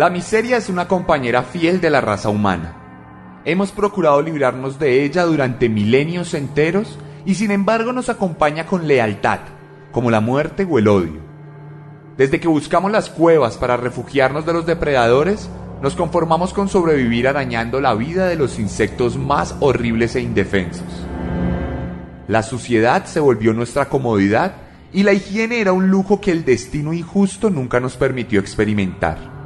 La miseria es una compañera fiel de la raza humana. Hemos procurado librarnos de ella durante milenios enteros y sin embargo nos acompaña con lealtad, como la muerte o el odio. Desde que buscamos las cuevas para refugiarnos de los depredadores, nos conformamos con sobrevivir arañando la vida de los insectos más horribles e indefensos. La suciedad se volvió nuestra comodidad y la higiene era un lujo que el destino injusto nunca nos permitió experimentar.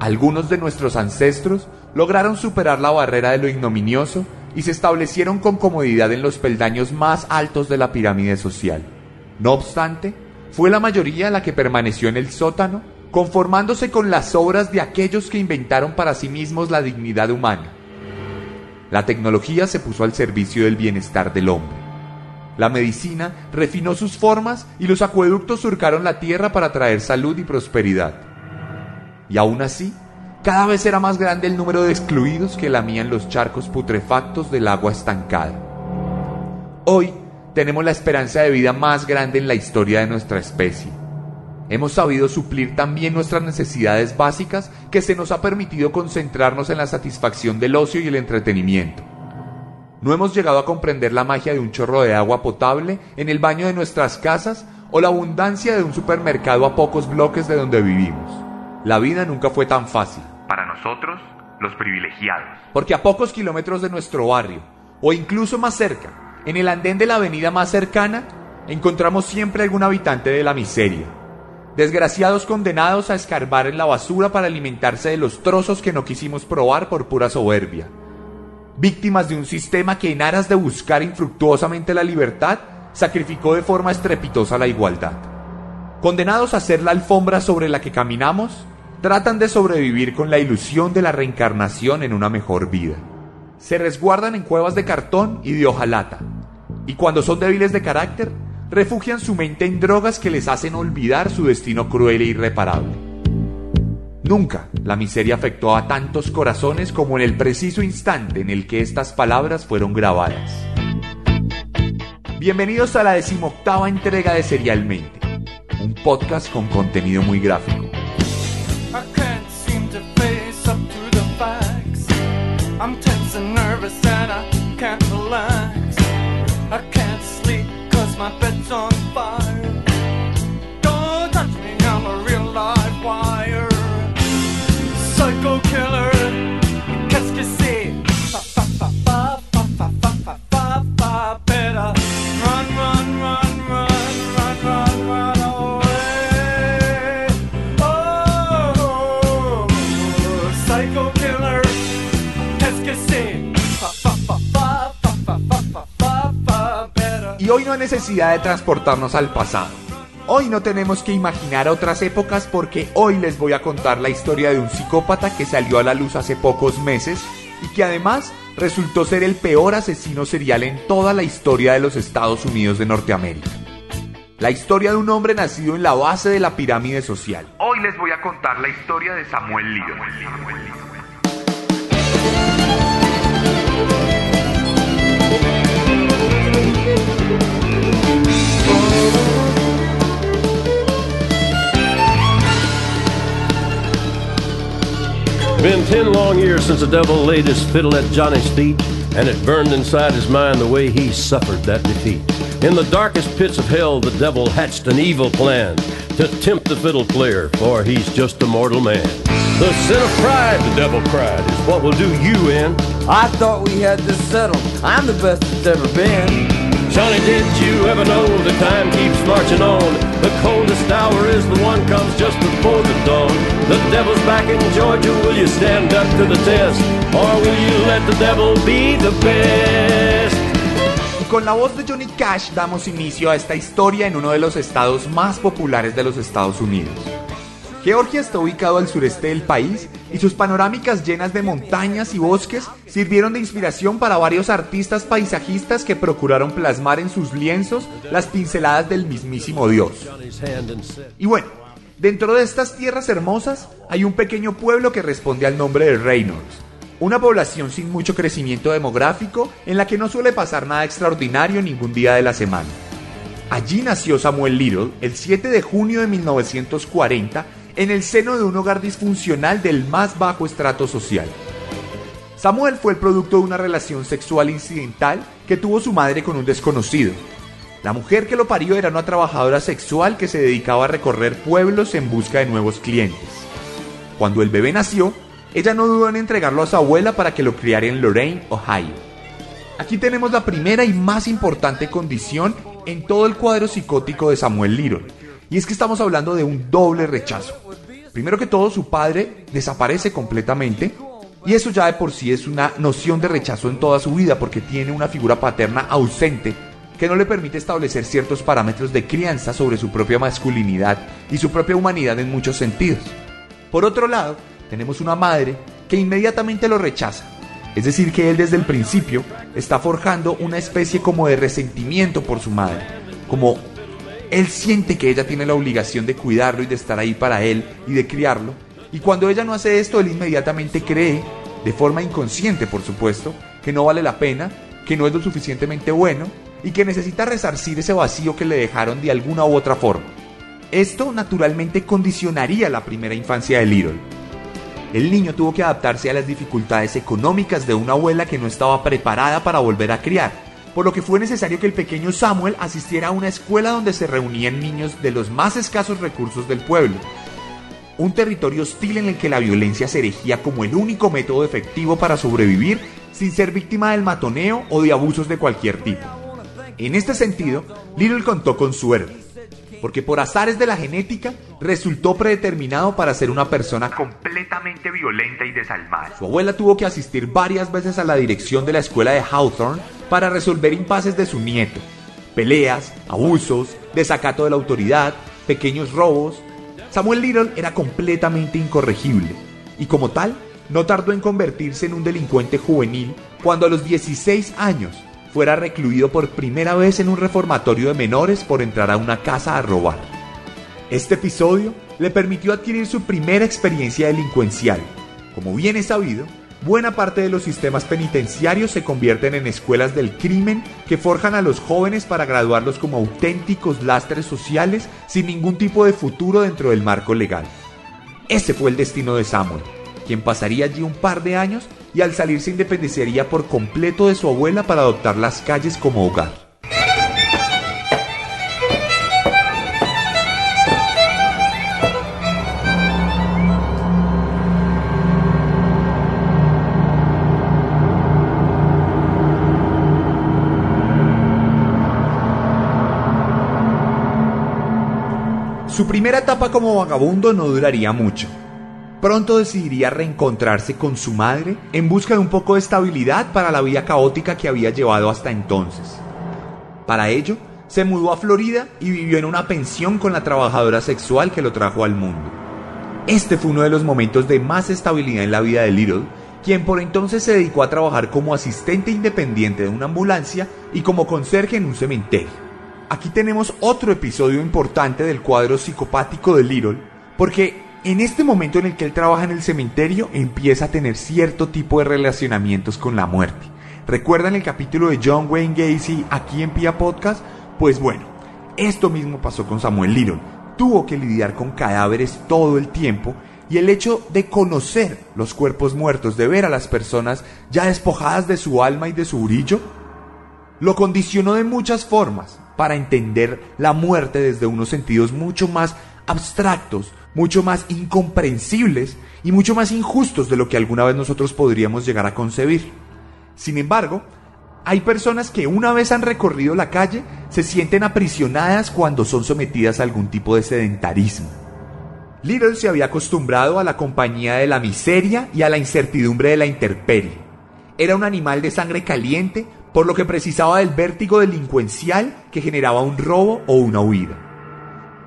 Algunos de nuestros ancestros lograron superar la barrera de lo ignominioso y se establecieron con comodidad en los peldaños más altos de la pirámide social. No obstante, fue la mayoría la que permaneció en el sótano, conformándose con las obras de aquellos que inventaron para sí mismos la dignidad humana. La tecnología se puso al servicio del bienestar del hombre. La medicina refinó sus formas y los acueductos surcaron la tierra para traer salud y prosperidad. Y aún así, cada vez era más grande el número de excluidos que lamían los charcos putrefactos del agua estancada. Hoy tenemos la esperanza de vida más grande en la historia de nuestra especie. Hemos sabido suplir también nuestras necesidades básicas que se nos ha permitido concentrarnos en la satisfacción del ocio y el entretenimiento. No hemos llegado a comprender la magia de un chorro de agua potable en el baño de nuestras casas o la abundancia de un supermercado a pocos bloques de donde vivimos. La vida nunca fue tan fácil. Para nosotros, los privilegiados. Porque a pocos kilómetros de nuestro barrio, o incluso más cerca, en el andén de la avenida más cercana, encontramos siempre algún habitante de la miseria. Desgraciados condenados a escarbar en la basura para alimentarse de los trozos que no quisimos probar por pura soberbia. Víctimas de un sistema que en aras de buscar infructuosamente la libertad, sacrificó de forma estrepitosa la igualdad. Condenados a ser la alfombra sobre la que caminamos, tratan de sobrevivir con la ilusión de la reencarnación en una mejor vida. Se resguardan en cuevas de cartón y de hojalata, y cuando son débiles de carácter, refugian su mente en drogas que les hacen olvidar su destino cruel e irreparable. Nunca la miseria afectó a tantos corazones como en el preciso instante en el que estas palabras fueron grabadas. Bienvenidos a la decimoctava entrega de Serialmente, un podcast con contenido muy gráfico. Nervous and I can't relax. I can't sleep cause my bed's on fire. Hoy no hay necesidad de transportarnos al pasado. Hoy no tenemos que imaginar otras épocas porque hoy les voy a contar la historia de un psicópata que salió a la luz hace pocos meses y que además resultó ser el peor asesino serial en toda la historia de los Estados Unidos de Norteamérica. La historia de un hombre nacido en la base de la pirámide social. Hoy les voy a contar la historia de Samuel Líder. Been ten long years since the devil laid his fiddle at Johnny's feet, and it burned inside his mind the way he suffered that defeat. In the darkest pits of hell, the devil hatched an evil plan to tempt the fiddle player, for he's just a mortal man. The sin of pride, the devil cried, is what will do you in. I thought we had this settled. I'm the best it's ever been. Johnny. The devil's back in Georgia. Will you stand up to the test? Or will you let the devil be the best? con la voz de Johnny Cash damos inicio a esta historia en uno de los estados más populares de los Estados Unidos. Georgia está ubicado al sureste del país y sus panorámicas llenas de montañas y bosques sirvieron de inspiración para varios artistas paisajistas que procuraron plasmar en sus lienzos las pinceladas del mismísimo Dios. Y bueno, dentro de estas tierras hermosas hay un pequeño pueblo que responde al nombre de Reynolds, una población sin mucho crecimiento demográfico en la que no suele pasar nada extraordinario ningún día de la semana. Allí nació Samuel Little el 7 de junio de 1940 en el seno de un hogar disfuncional del más bajo estrato social. Samuel fue el producto de una relación sexual incidental que tuvo su madre con un desconocido. La mujer que lo parió era una trabajadora sexual que se dedicaba a recorrer pueblos en busca de nuevos clientes. Cuando el bebé nació, ella no dudó en entregarlo a su abuela para que lo criara en Lorraine, Ohio. Aquí tenemos la primera y más importante condición en todo el cuadro psicótico de Samuel Little, y es que estamos hablando de un doble rechazo. Primero que todo, su padre desaparece completamente, y eso ya de por sí es una noción de rechazo en toda su vida, porque tiene una figura paterna ausente que no le permite establecer ciertos parámetros de crianza sobre su propia masculinidad y su propia humanidad en muchos sentidos. Por otro lado, tenemos una madre que inmediatamente lo rechaza. Es decir, que él desde el principio está forjando una especie como de resentimiento por su madre. Como él siente que ella tiene la obligación de cuidarlo y de estar ahí para él y de criarlo. Y cuando ella no hace esto, él inmediatamente cree, de forma inconsciente por supuesto, que no vale la pena, que no es lo suficientemente bueno y que necesita resarcir ese vacío que le dejaron de alguna u otra forma. Esto naturalmente condicionaría la primera infancia de Little el niño tuvo que adaptarse a las dificultades económicas de una abuela que no estaba preparada para volver a criar, por lo que fue necesario que el pequeño Samuel asistiera a una escuela donde se reunían niños de los más escasos recursos del pueblo. Un territorio hostil en el que la violencia se erigía como el único método efectivo para sobrevivir sin ser víctima del matoneo o de abusos de cualquier tipo. En este sentido, Little contó con suerte porque por azares de la genética resultó predeterminado para ser una persona completamente violenta y desalmada. Su abuela tuvo que asistir varias veces a la dirección de la escuela de Hawthorne para resolver impases de su nieto. Peleas, abusos, desacato de la autoridad, pequeños robos. Samuel Little era completamente incorregible y como tal no tardó en convertirse en un delincuente juvenil cuando a los 16 años fuera recluido por primera vez en un reformatorio de menores por entrar a una casa a robar. Este episodio le permitió adquirir su primera experiencia delincuencial. Como bien es sabido, buena parte de los sistemas penitenciarios se convierten en escuelas del crimen que forjan a los jóvenes para graduarlos como auténticos lastres sociales sin ningún tipo de futuro dentro del marco legal. Ese fue el destino de Samuel, quien pasaría allí un par de años y al salir se independenciaría por completo de su abuela para adoptar las calles como hogar. Su primera etapa como vagabundo no duraría mucho pronto decidiría reencontrarse con su madre en busca de un poco de estabilidad para la vida caótica que había llevado hasta entonces. Para ello, se mudó a Florida y vivió en una pensión con la trabajadora sexual que lo trajo al mundo. Este fue uno de los momentos de más estabilidad en la vida de Little, quien por entonces se dedicó a trabajar como asistente independiente de una ambulancia y como conserje en un cementerio. Aquí tenemos otro episodio importante del cuadro psicopático de Little, porque en este momento en el que él trabaja en el cementerio, empieza a tener cierto tipo de relacionamientos con la muerte. ¿Recuerdan el capítulo de John Wayne Gacy aquí en Pia Podcast? Pues bueno, esto mismo pasó con Samuel Little. Tuvo que lidiar con cadáveres todo el tiempo y el hecho de conocer los cuerpos muertos, de ver a las personas ya despojadas de su alma y de su brillo, lo condicionó de muchas formas para entender la muerte desde unos sentidos mucho más abstractos, mucho más incomprensibles y mucho más injustos de lo que alguna vez nosotros podríamos llegar a concebir. Sin embargo, hay personas que una vez han recorrido la calle se sienten aprisionadas cuando son sometidas a algún tipo de sedentarismo. Little se había acostumbrado a la compañía de la miseria y a la incertidumbre de la intemperie. Era un animal de sangre caliente por lo que precisaba del vértigo delincuencial que generaba un robo o una huida.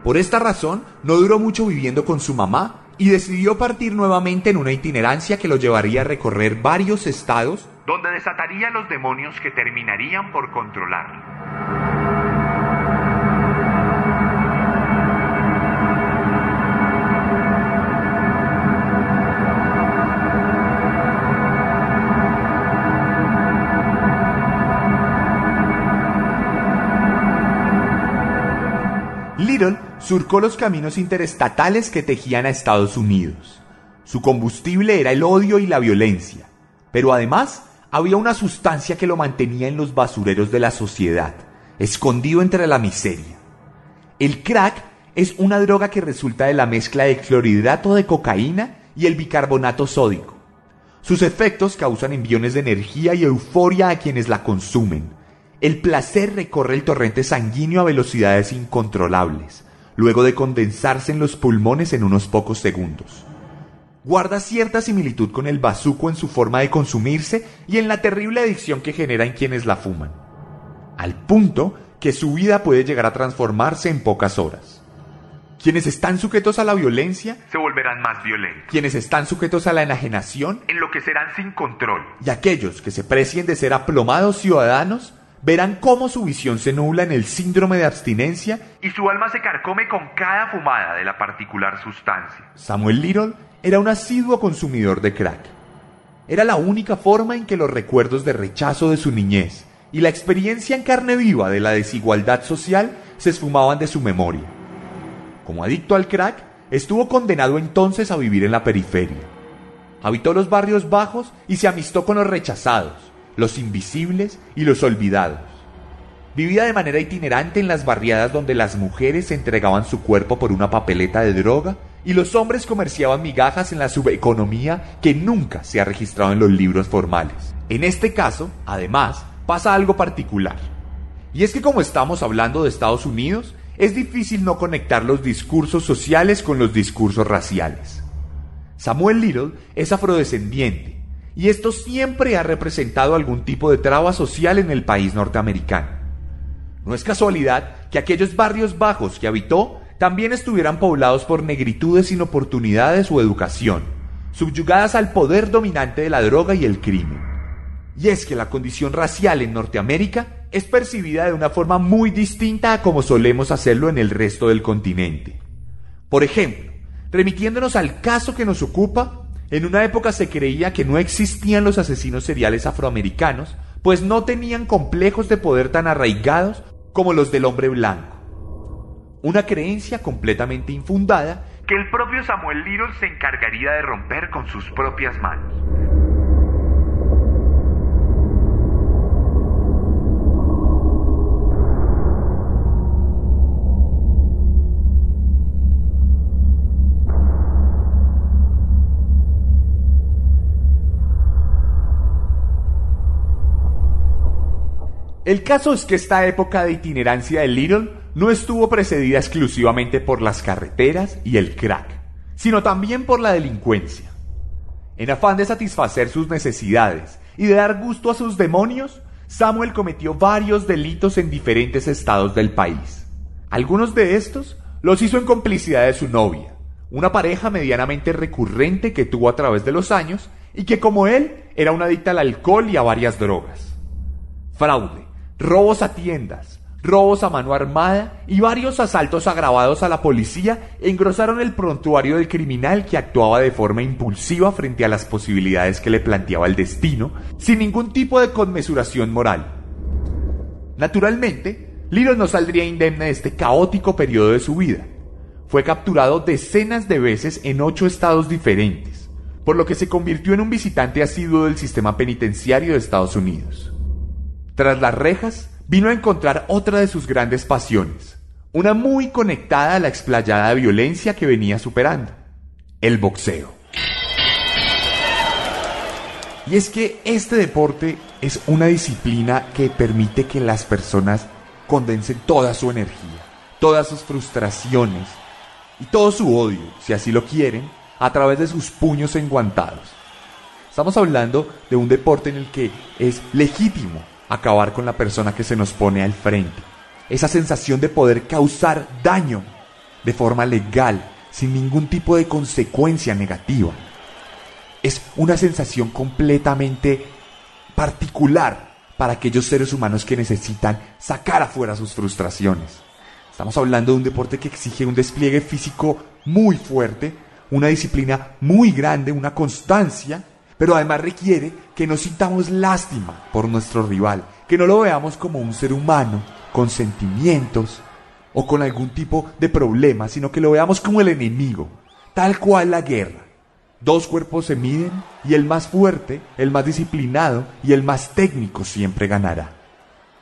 Por esta razón, no duró mucho viviendo con su mamá y decidió partir nuevamente en una itinerancia que lo llevaría a recorrer varios estados donde desataría los demonios que terminarían por controlarlo. Surcó los caminos interestatales que tejían a Estados Unidos. Su combustible era el odio y la violencia, pero además había una sustancia que lo mantenía en los basureros de la sociedad, escondido entre la miseria. El crack es una droga que resulta de la mezcla de clorhidrato de cocaína y el bicarbonato sódico. Sus efectos causan enviones de energía y euforia a quienes la consumen, el placer recorre el torrente sanguíneo a velocidades incontrolables, luego de condensarse en los pulmones en unos pocos segundos. Guarda cierta similitud con el bazuco en su forma de consumirse y en la terrible adicción que genera en quienes la fuman, al punto que su vida puede llegar a transformarse en pocas horas. Quienes están sujetos a la violencia Se volverán más violentos, quienes están sujetos a la enajenación enloquecerán sin control y aquellos que se precien de ser aplomados ciudadanos verán cómo su visión se nubla en el síndrome de abstinencia. y su alma se carcome con cada fumada de la particular sustancia. Samuel Little era un asiduo consumidor de crack. Era la única forma en que los recuerdos de rechazo de su niñez y la experiencia en carne viva de la desigualdad social se esfumaban de su memoria. Como adicto al crack, estuvo condenado entonces a vivir en la periferia. Habitó los barrios bajos y se amistó con los rechazados, los invisibles y los olvidados. Vivía de manera itinerante en las barriadas donde las mujeres entregaban su cuerpo por una papeleta de droga y los hombres comerciaban migajas en la subeconomía que nunca se ha registrado en los libros formales. En este caso, además, pasa algo particular. Y es que como estamos hablando de Estados Unidos, es difícil no conectar los discursos sociales con los discursos raciales. Samuel Little es afrodescendiente y esto siempre ha representado algún tipo de traba social en el país norteamericano. No es casualidad que aquellos barrios bajos que habitó también estuvieran poblados por negritudes sin oportunidades o educación, subyugadas al poder dominante de la droga y el crimen. Y es que la condición racial en Norteamérica es percibida de una forma muy distinta a como solemos hacerlo en el resto del continente. Por ejemplo, remitiéndonos al caso que nos ocupa, en una época se creía que no existían los asesinos seriales afroamericanos, pues no tenían complejos de poder tan arraigados como los del hombre blanco. Una creencia completamente infundada Que el propio Samuel Little se encargaría de romper con sus propias manos. El caso es que esta época de itinerancia de Little no estuvo precedida exclusivamente por las carreteras y el crack, sino también por la delincuencia. En afán de satisfacer sus necesidades y de dar gusto a sus demonios, Samuel cometió varios delitos en diferentes estados del país. Algunos de estos los hizo en complicidad de su novia, una pareja medianamente recurrente que tuvo a través de los años y que como él era una adicta al alcohol y a varias drogas. Fraude, robos a tiendas, robos a mano armada y varios asaltos agravados a la policía engrosaron el prontuario del criminal que actuaba de forma impulsiva frente a las posibilidades que le planteaba el destino, sin ningún tipo de conmesuración moral. Naturalmente, Little no saldría indemne de este caótico periodo de su vida. Fue capturado decenas de veces en ocho estados diferentes, por lo que se convirtió en un visitante asiduo del sistema penitenciario de Estados Unidos. Tras las rejas, vino a encontrar otra de sus grandes pasiones, una muy conectada a la explayada violencia que venía superando, el boxeo. Y es que este deporte es una disciplina que permite que las personas condensen toda su energía, todas sus frustraciones y todo su odio, si así lo quieren, a través de sus puños enguantados. Estamos hablando de un deporte en el que es legítimo acabar con la persona que se nos pone al frente. Esa sensación de poder causar daño de forma legal, sin ningún tipo de consecuencia negativa. Es una sensación completamente particular para aquellos seres humanos que necesitan sacar afuera sus frustraciones. Estamos hablando de un deporte que exige un despliegue físico muy fuerte, una disciplina muy grande, una constancia, pero además requiere que no sintamos lástima por nuestro rival, que no lo veamos como un ser humano con sentimientos o con algún tipo de problema, sino que lo veamos como el enemigo, tal cual la guerra. Dos cuerpos se miden y el más fuerte, el más disciplinado y el más técnico siempre ganará.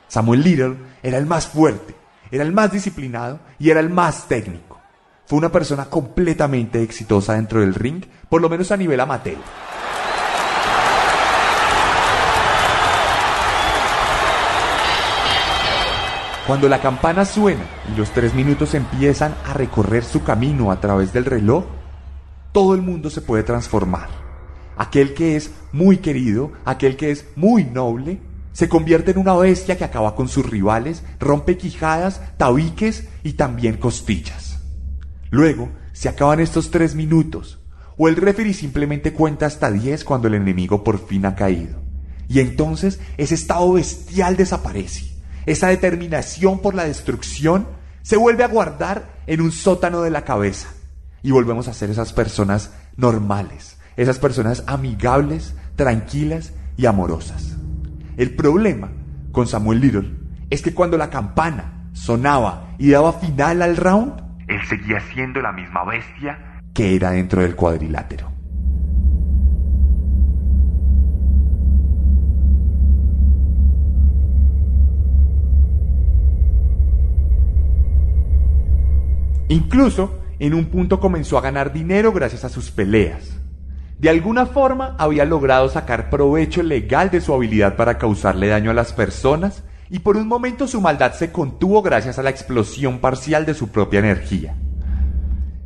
Samuel Little era el más fuerte, era el más disciplinado y era el más técnico. Fue una persona completamente exitosa dentro del ring, por lo menos a nivel amateur. Cuando la campana suena y los tres minutos empiezan a recorrer su camino a través del reloj, todo el mundo se puede transformar. Aquel que es muy querido, aquel que es muy noble, se convierte en una bestia que acaba con sus rivales, rompe quijadas, tabiques y también costillas. Luego se acaban estos tres minutos, o el referee simplemente cuenta hasta diez cuando el enemigo por fin ha caído. Y entonces ese estado bestial desaparece. Esa determinación por la destrucción se vuelve a guardar en un sótano de la cabeza. Y volvemos a ser esas personas normales, esas personas amigables, tranquilas y amorosas. El problema con Samuel Little es que cuando la campana sonaba y daba final al round, Él seguía siendo la misma bestia que era dentro del cuadrilátero. Incluso en un punto comenzó a ganar dinero gracias a sus peleas. De alguna forma había logrado sacar provecho legal de su habilidad para causarle daño a las personas y por un momento su maldad se contuvo gracias a la explosión parcial de su propia energía.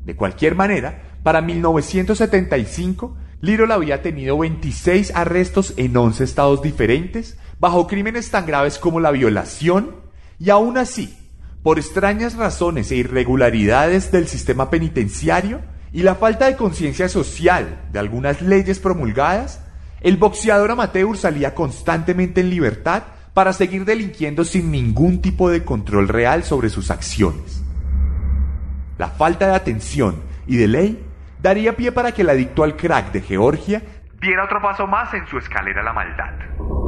De cualquier manera, para 1975, Little había tenido 26 arrestos en 11 estados diferentes, bajo crímenes tan graves como la violación, y aún así, por extrañas razones e irregularidades del sistema penitenciario y la falta de conciencia social de algunas leyes promulgadas, el boxeador amateur salía constantemente en libertad para seguir delinquiendo sin ningún tipo de control real sobre sus acciones. La falta de atención y de ley daría pie para que el adicto al crack de Georgia diera otro paso más en su escalera a la maldad.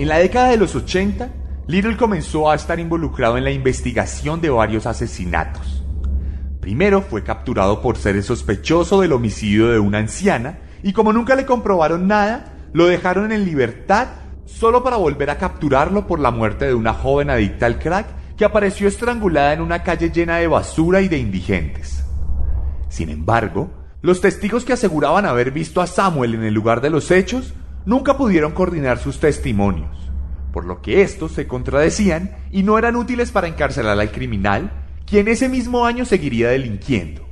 En la década de los 80, Little comenzó a estar involucrado en la investigación de varios asesinatos. Primero fue capturado por ser el sospechoso del homicidio de una anciana y como nunca le comprobaron nada, lo dejaron en libertad solo para volver a capturarlo por la muerte de una joven adicta al crack que apareció estrangulada en una calle llena de basura y de indigentes. Sin embargo, los testigos que aseguraban haber visto a Samuel en el lugar de los hechos nunca pudieron coordinar sus testimonios, por lo que estos se contradecían y no eran útiles para encarcelar al criminal, quien ese mismo año seguiría delinquiendo,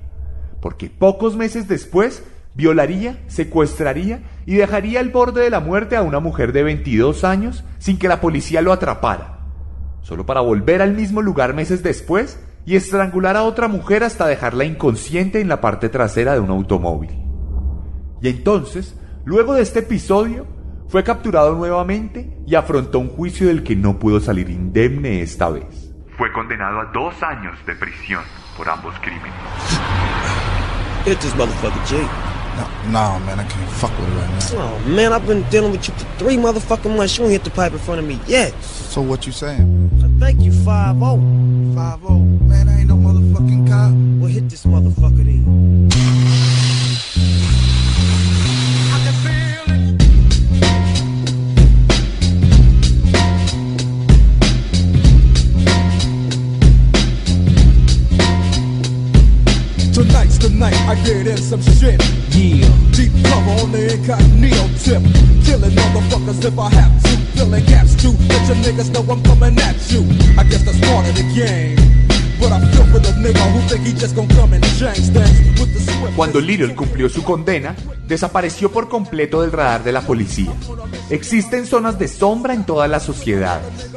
porque pocos meses después violaría, secuestraría y dejaría al borde de la muerte a una mujer de 22 años sin que la policía lo atrapara, solo para volver al mismo lugar meses después y estrangular a otra mujer hasta dejarla inconsciente en la parte trasera de un automóvil. Y entonces, luego de este episodio, fue capturado nuevamente y afrontó un juicio del que no pudo salir indemne esta vez. Fue condenado a dos años de prisión por ambos crímenes. Hit this motherfucker, Jay. No, no, man, I can't fuck with it right now. Oh, man, I've been dealing with you for three motherfucking months. You ain't hit the pipe in front of me yet. So what you saying? I thank you, 5-0. Five oh, man, I ain't no motherfucking cop. Well, hit this motherfucker then. Tonight's the tonight I get in some shit. Yeah. Deep cover on the incognito tip. Killing motherfuckers if I have to. Filling gaps too. Let your niggas know I'm coming at you. I guess that's part of the game. Cuando Little cumplió su condena, desapareció por completo del radar de la policía. Existen zonas de sombra en todas las sociedades.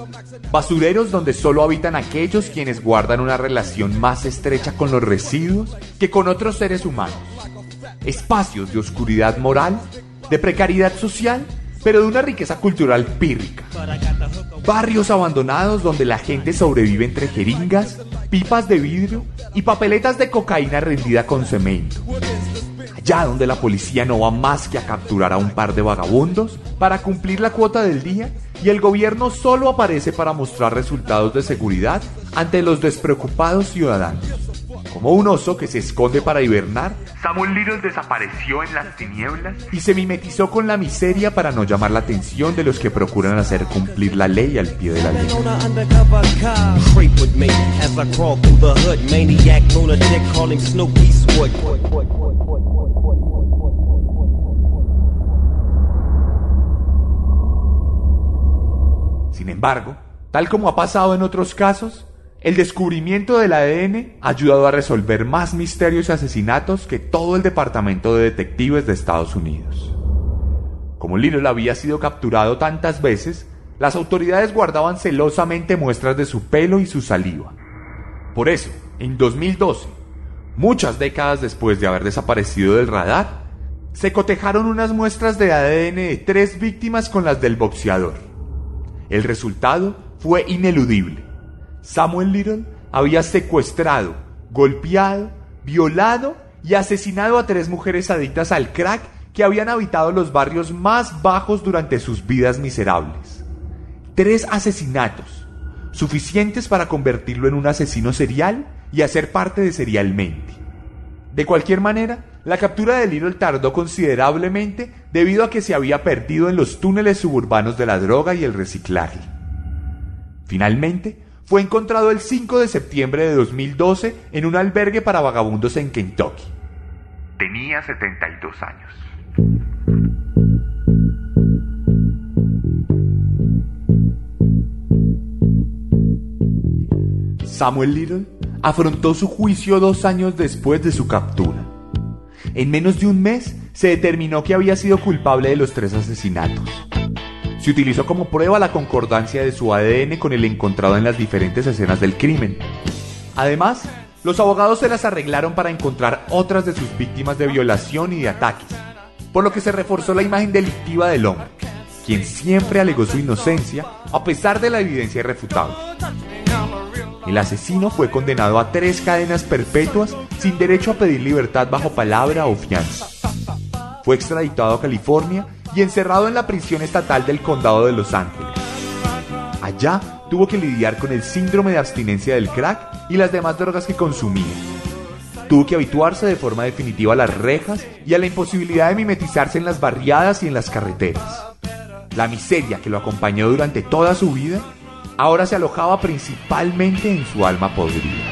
Basureros donde solo habitan aquellos quienes guardan una relación más estrecha con los residuos que con otros seres humanos. Espacios de oscuridad moral, de precariedad social, pero de una riqueza cultural pírrica. Barrios abandonados donde la gente sobrevive entre jeringas, pipas de vidrio y papeletas de cocaína rendida con cemento. Allá donde la policía no va más que a capturar a un par de vagabundos para cumplir la cuota del día y el gobierno solo aparece para mostrar resultados de seguridad ante los despreocupados ciudadanos. Como un oso que se esconde para hibernar. Samuel Little desapareció en las tinieblas. Y se mimetizó con la miseria para no llamar la atención de los que procuran hacer cumplir la ley al pie de la ley. Sin embargo, tal como ha pasado en otros casos, el descubrimiento del ADN ha ayudado a resolver más misterios y asesinatos que todo el Departamento de Detectives de Estados Unidos. Como Little había sido capturado tantas veces, las autoridades guardaban celosamente muestras de su pelo y su saliva. Por eso, en 2012, muchas décadas después de haber desaparecido del radar, se cotejaron unas muestras de ADN de tres víctimas con las del boxeador. El resultado fue ineludible. Samuel Little había secuestrado, golpeado, violado y asesinado a tres mujeres adictas al crack que habían habitado los barrios más bajos durante sus vidas miserables. Tres asesinatos, suficientes para convertirlo en un asesino serial y hacer parte de serialmente. De cualquier manera, la captura de Little tardó considerablemente debido a que se había perdido en los túneles suburbanos de la droga y el reciclaje. Finalmente, fue encontrado el 5 de septiembre de 2012 en un albergue para vagabundos en Kentucky. tenía 72 años. Samuel Little afrontó su juicio dos años después de su captura. En menos de un mes se determinó que había sido culpable de los tres asesinatos. Se utilizó como prueba la concordancia de su ADN con el encontrado en las diferentes escenas del crimen. Además, los abogados se las arreglaron para encontrar otras de sus víctimas de violación y de ataques, por lo que se reforzó la imagen delictiva del hombre, quien siempre alegó su inocencia a pesar de la evidencia irrefutable. El asesino fue condenado a tres cadenas perpetuas sin derecho a pedir libertad bajo palabra o fianza. Fue extraditado a California y encerrado en la prisión estatal del condado de Los Ángeles. Allá tuvo que lidiar con el síndrome de abstinencia del crack y las demás drogas que consumía. Tuvo que habituarse de forma definitiva a las rejas y a la imposibilidad de mimetizarse en las barriadas y en las carreteras. La miseria que lo acompañó durante toda su vida ahora se alojaba principalmente en su alma podrida.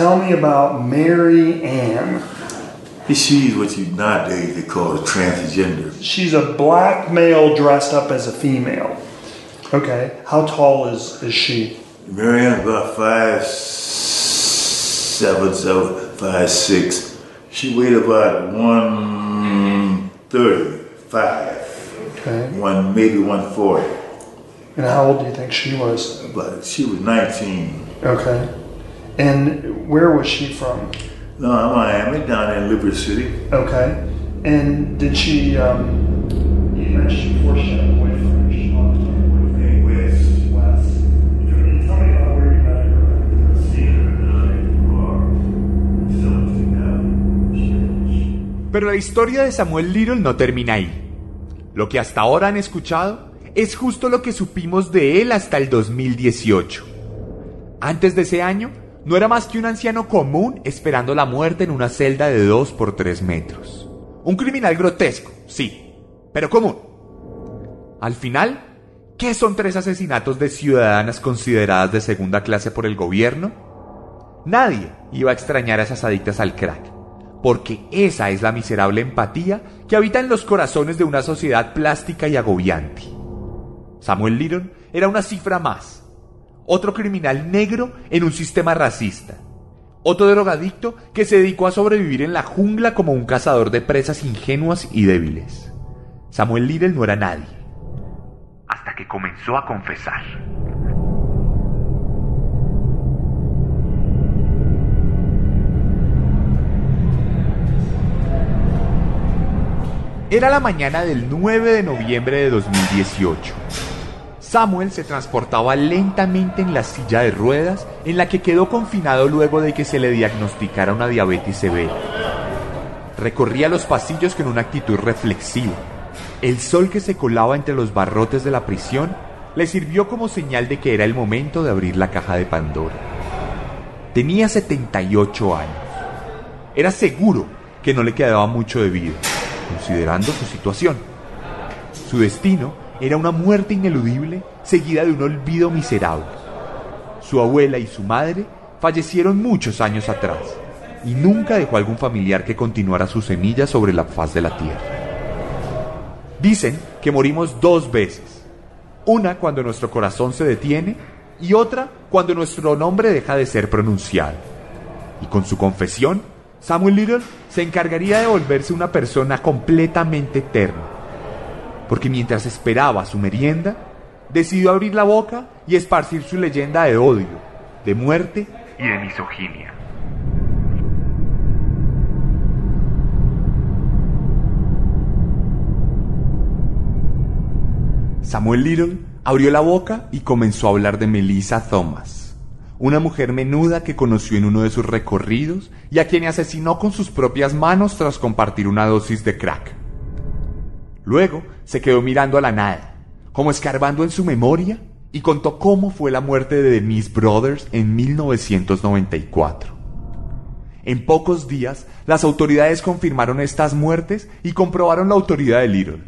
Tell me about Mary Ann. She's what you nowadays they call a transgender. She's a black male dressed up as a female. Okay. How tall is, is she? Mary Marianne's about five seven, seven, five six. She weighed about one thirty-five. Okay. One maybe one forty. And how old do you think she was? But she was nineteen. Okay. And where was she from? No, Miami, down in Liberty City. Okay. And did she, um, you mentioned before she had a boyfriend. She loved her boyfriend. West. West. Tell me about where you met her. Pero la historia de Samuel Little no termina ahí. Lo que hasta ahora han escuchado es justo lo que supimos de él hasta el 2018. Antes de ese año, no era más que un anciano común esperando la muerte en una celda de 2 por 3 metros. Un criminal grotesco, sí, pero común. Al final, ¿qué son tres asesinatos de ciudadanas consideradas de segunda clase por el gobierno? Nadie iba a extrañar a esas adictas al crack, porque esa es la miserable empatía que habita en los corazones de una sociedad plástica y agobiante. Samuel Little era una cifra más, otro criminal negro en un sistema racista, otro drogadicto que se dedicó a sobrevivir en la jungla como un cazador de presas ingenuas y débiles. Samuel Little no era nadie. Hasta que comenzó a confesar. Era la mañana del 9 de noviembre de 2018. Samuel se transportaba lentamente en la silla de ruedas en la que quedó confinado luego de que se le diagnosticara una diabetes severa. Recorría los pasillos con una actitud reflexiva. El sol que se colaba entre los barrotes de la prisión le sirvió como señal de que era el momento de abrir la caja de Pandora. Tenía 78 años. Era seguro que no le quedaba mucho de vida, considerando su situación. Su destino era una muerte ineludible seguida de un olvido miserable. Su abuela y su madre fallecieron muchos años atrás y nunca dejó algún familiar que continuara su semilla sobre la faz de la tierra. Dicen que morimos dos veces. Una cuando nuestro corazón se detiene y otra cuando nuestro nombre deja de ser pronunciado. Y con su confesión, Samuel Little se encargaría de volverse una persona completamente eterna. Porque mientras esperaba su merienda, decidió abrir la boca y esparcir su leyenda de odio, de muerte y de misoginia. Samuel Little abrió la boca y comenzó a hablar de Melissa Thomas, una mujer menuda que conoció en uno de sus recorridos y a quien asesinó con sus propias manos tras compartir una dosis de crack. Luego se quedó mirando a la nada, como escarbando en su memoria, y contó cómo fue la muerte de Denise Brothers en 1994. En pocos días, las autoridades confirmaron estas muertes y comprobaron la autoridad de Little.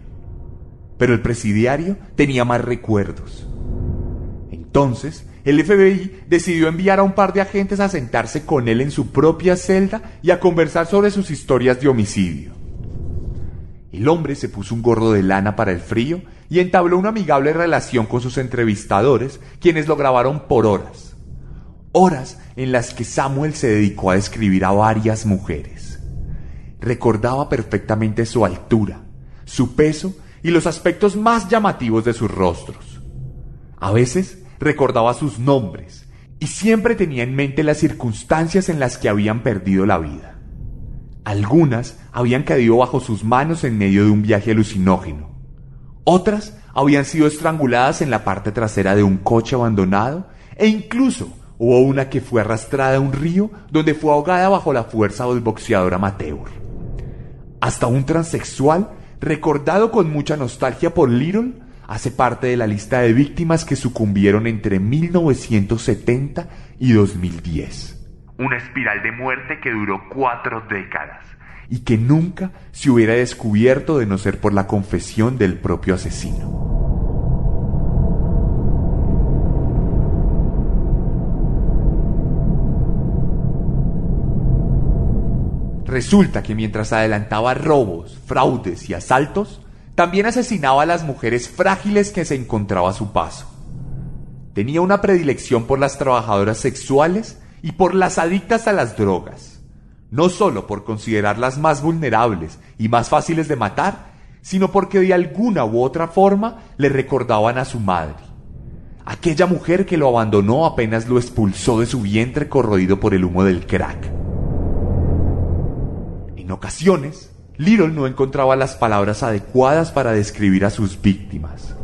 Pero el presidiario tenía más recuerdos. Entonces, el FBI decidió enviar a un par de agentes a sentarse con él en su propia celda y a conversar sobre sus historias de homicidio. El hombre se puso un gorro de lana para el frío y entabló una amigable relación con sus entrevistadores, quienes lo grabaron por horas. Horas en las que Samuel se dedicó a describir a varias mujeres. Recordaba perfectamente su altura, su peso y los aspectos más llamativos de sus rostros. A veces recordaba sus nombres y siempre tenía en mente las circunstancias en las que habían perdido la vida. Algunas habían caído bajo sus manos en medio de un viaje alucinógeno. Otras habían sido estranguladas en la parte trasera de un coche abandonado e incluso hubo una que fue arrastrada a un río donde fue ahogada bajo la fuerza del boxeador amateur. Hasta un transexual, recordado con mucha nostalgia por Little, hace parte de la lista de víctimas que sucumbieron entre 1970 y 2010 una espiral de muerte que duró cuatro décadas. Y que nunca se hubiera descubierto de no ser por la confesión del propio asesino. Resulta que mientras adelantaba robos, fraudes y asaltos, también asesinaba a las mujeres frágiles que se encontraba a su paso. Tenía una predilección por las trabajadoras sexuales y por las adictas a las drogas, no solo por considerarlas más vulnerables y más fáciles de matar, sino porque de alguna u otra forma le recordaban a su madre, aquella mujer que lo abandonó apenas lo expulsó de su vientre corroído por el humo del crack. En ocasiones, Little no encontraba las palabras adecuadas para describir a sus víctimas.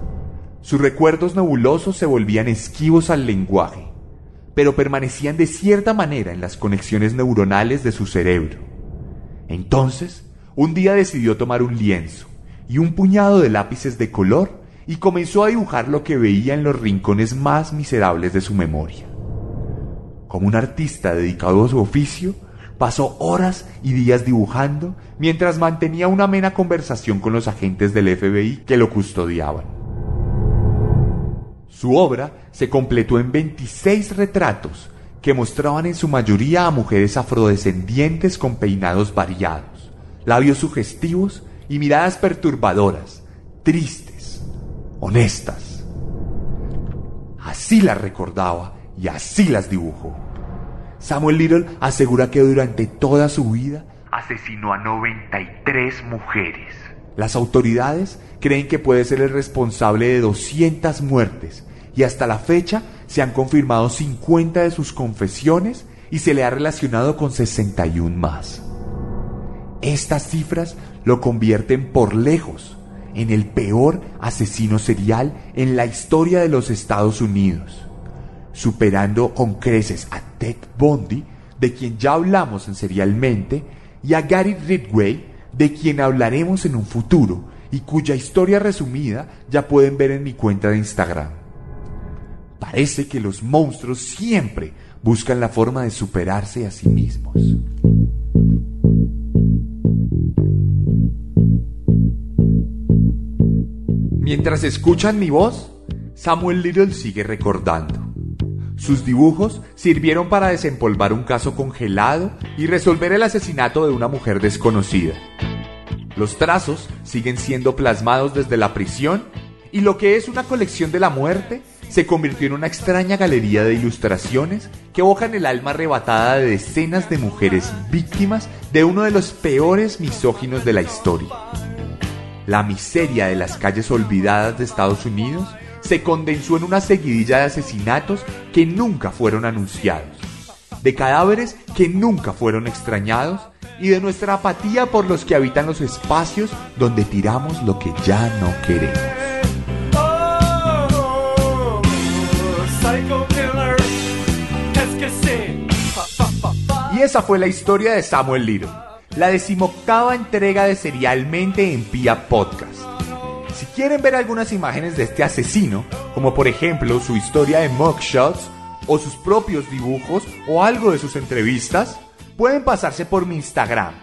Sus recuerdos nebulosos se volvían esquivos al lenguaje pero permanecían de cierta manera en las conexiones neuronales de su cerebro. Entonces, un día decidió tomar un lienzo y un puñado de lápices de color y comenzó a dibujar lo que veía en los rincones más miserables de su memoria. Como un artista dedicado a su oficio, pasó horas y días dibujando mientras mantenía una amena conversación con los agentes del FBI que lo custodiaban. Su obra se completó en 26 retratos que mostraban en su mayoría a mujeres afrodescendientes con peinados variados, labios sugestivos y miradas perturbadoras, tristes, honestas. Así las recordaba y así las dibujó. Samuel Little asegura que durante toda su vida asesinó a 93 mujeres. Las autoridades creen que puede ser el responsable de 200 muertes y hasta la fecha se han confirmado 50 de sus confesiones y se le ha relacionado con 61 más. Estas cifras lo convierten por lejos en el peor asesino serial en la historia de los Estados Unidos, superando con creces a Ted Bundy, de quien ya hablamos en Serialmente, y a Gary Ridgway, de quien hablaremos en un futuro y cuya historia resumida ya pueden ver en mi cuenta de Instagram. Parece que los monstruos siempre buscan la forma de superarse a sí mismos. Mientras escuchan mi voz, Samuel Little sigue recordando. Sus dibujos sirvieron para desempolvar un caso congelado y resolver el asesinato de una mujer desconocida. Los trazos siguen siendo plasmados desde la prisión y lo que es una colección de la muerte se convirtió en una extraña galería de ilustraciones que evocan el alma arrebatada de decenas de mujeres víctimas de uno de los peores misóginos de la historia. La miseria de las calles olvidadas de Estados Unidos se condensó en una seguidilla de asesinatos que nunca fueron anunciados, de cadáveres que nunca fueron extrañados y de nuestra apatía por los que habitan los espacios donde tiramos lo que ya no queremos. Y esa fue la historia de Samuel Little, la decimoctava entrega de Serialmente en Pia Podcast. Si quieren ver algunas imágenes de este asesino, como por ejemplo su historia de mugshots, o sus propios dibujos, o algo de sus entrevistas, pueden pasarse por mi Instagram,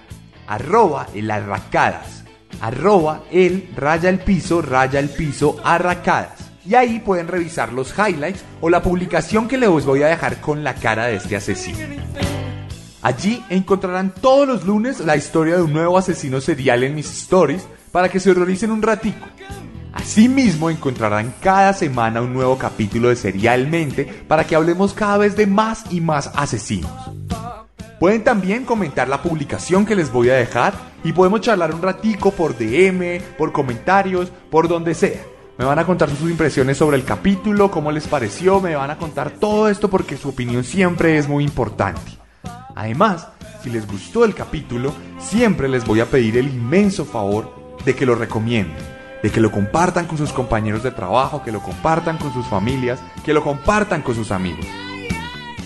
arroba el arracadas, arroba el raya el piso, raya el piso, arracadas. Y ahí pueden revisar los highlights o la publicación que les voy a dejar con la cara de este asesino. Allí encontrarán todos los lunes la historia de un nuevo asesino serial en mis stories para que se horroricen un ratico. Asimismo encontrarán cada semana un nuevo capítulo de Serialmente para que hablemos cada vez de más y más asesinos. Pueden también comentar la publicación que les voy a dejar y podemos charlar un ratico por DM, por comentarios, por donde sea. Me van a contar sus impresiones sobre el capítulo, cómo les pareció, me van a contar todo esto porque su opinión siempre es muy importante. Además, si les gustó el capítulo, siempre les voy a pedir el inmenso favor de que lo recomienden, de que lo compartan con sus compañeros de trabajo, que lo compartan con sus familias, que lo compartan con sus amigos.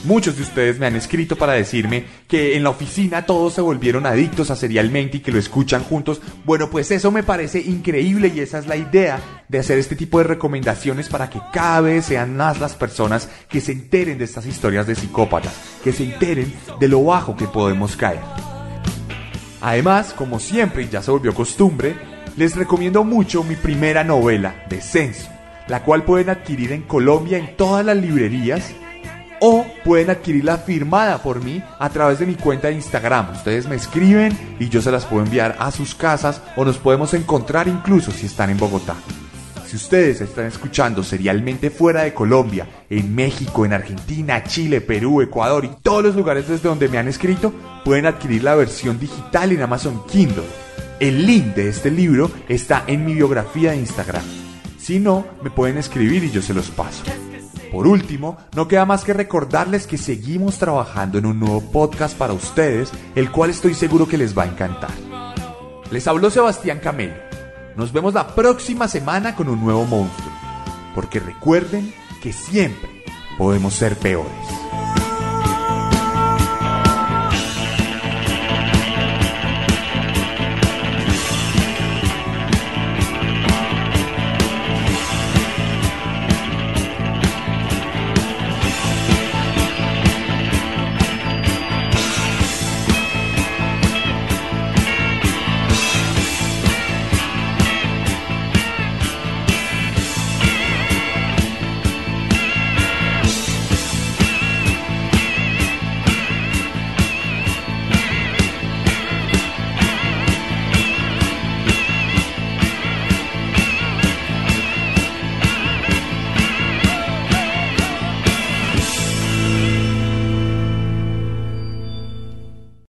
Muchos de ustedes me han escrito para decirme que en la oficina todos se volvieron adictos a serialmente y que lo escuchan juntos. Bueno, pues eso me parece increíble y esa es la idea de hacer este tipo de recomendaciones para que cada vez sean más las personas que se enteren de estas historias de psicópatas, que se enteren de lo bajo que podemos caer. Además, como siempre ya se volvió costumbre, les recomiendo mucho mi primera novela, Descenso, la cual pueden adquirir en Colombia en todas las librerías pueden adquirirla firmada por mí a través de mi cuenta de Instagram. Ustedes me escriben y yo se las puedo enviar a sus casas o nos podemos encontrar incluso si están en Bogotá. Si ustedes están escuchando serialmente fuera de Colombia, en México, en Argentina, Chile, Perú, Ecuador y todos los lugares desde donde me han escrito, pueden adquirir la versión digital en Amazon Kindle. El link de este libro está en mi biografía de Instagram. Si no, me pueden escribir y yo se los paso. Por último, no queda más que recordarles que seguimos trabajando en un nuevo podcast para ustedes, el cual estoy seguro que les va a encantar. Les habló Sebastián Camelo. Nos vemos la próxima semana con un nuevo monstruo, porque recuerden que siempre podemos ser peores.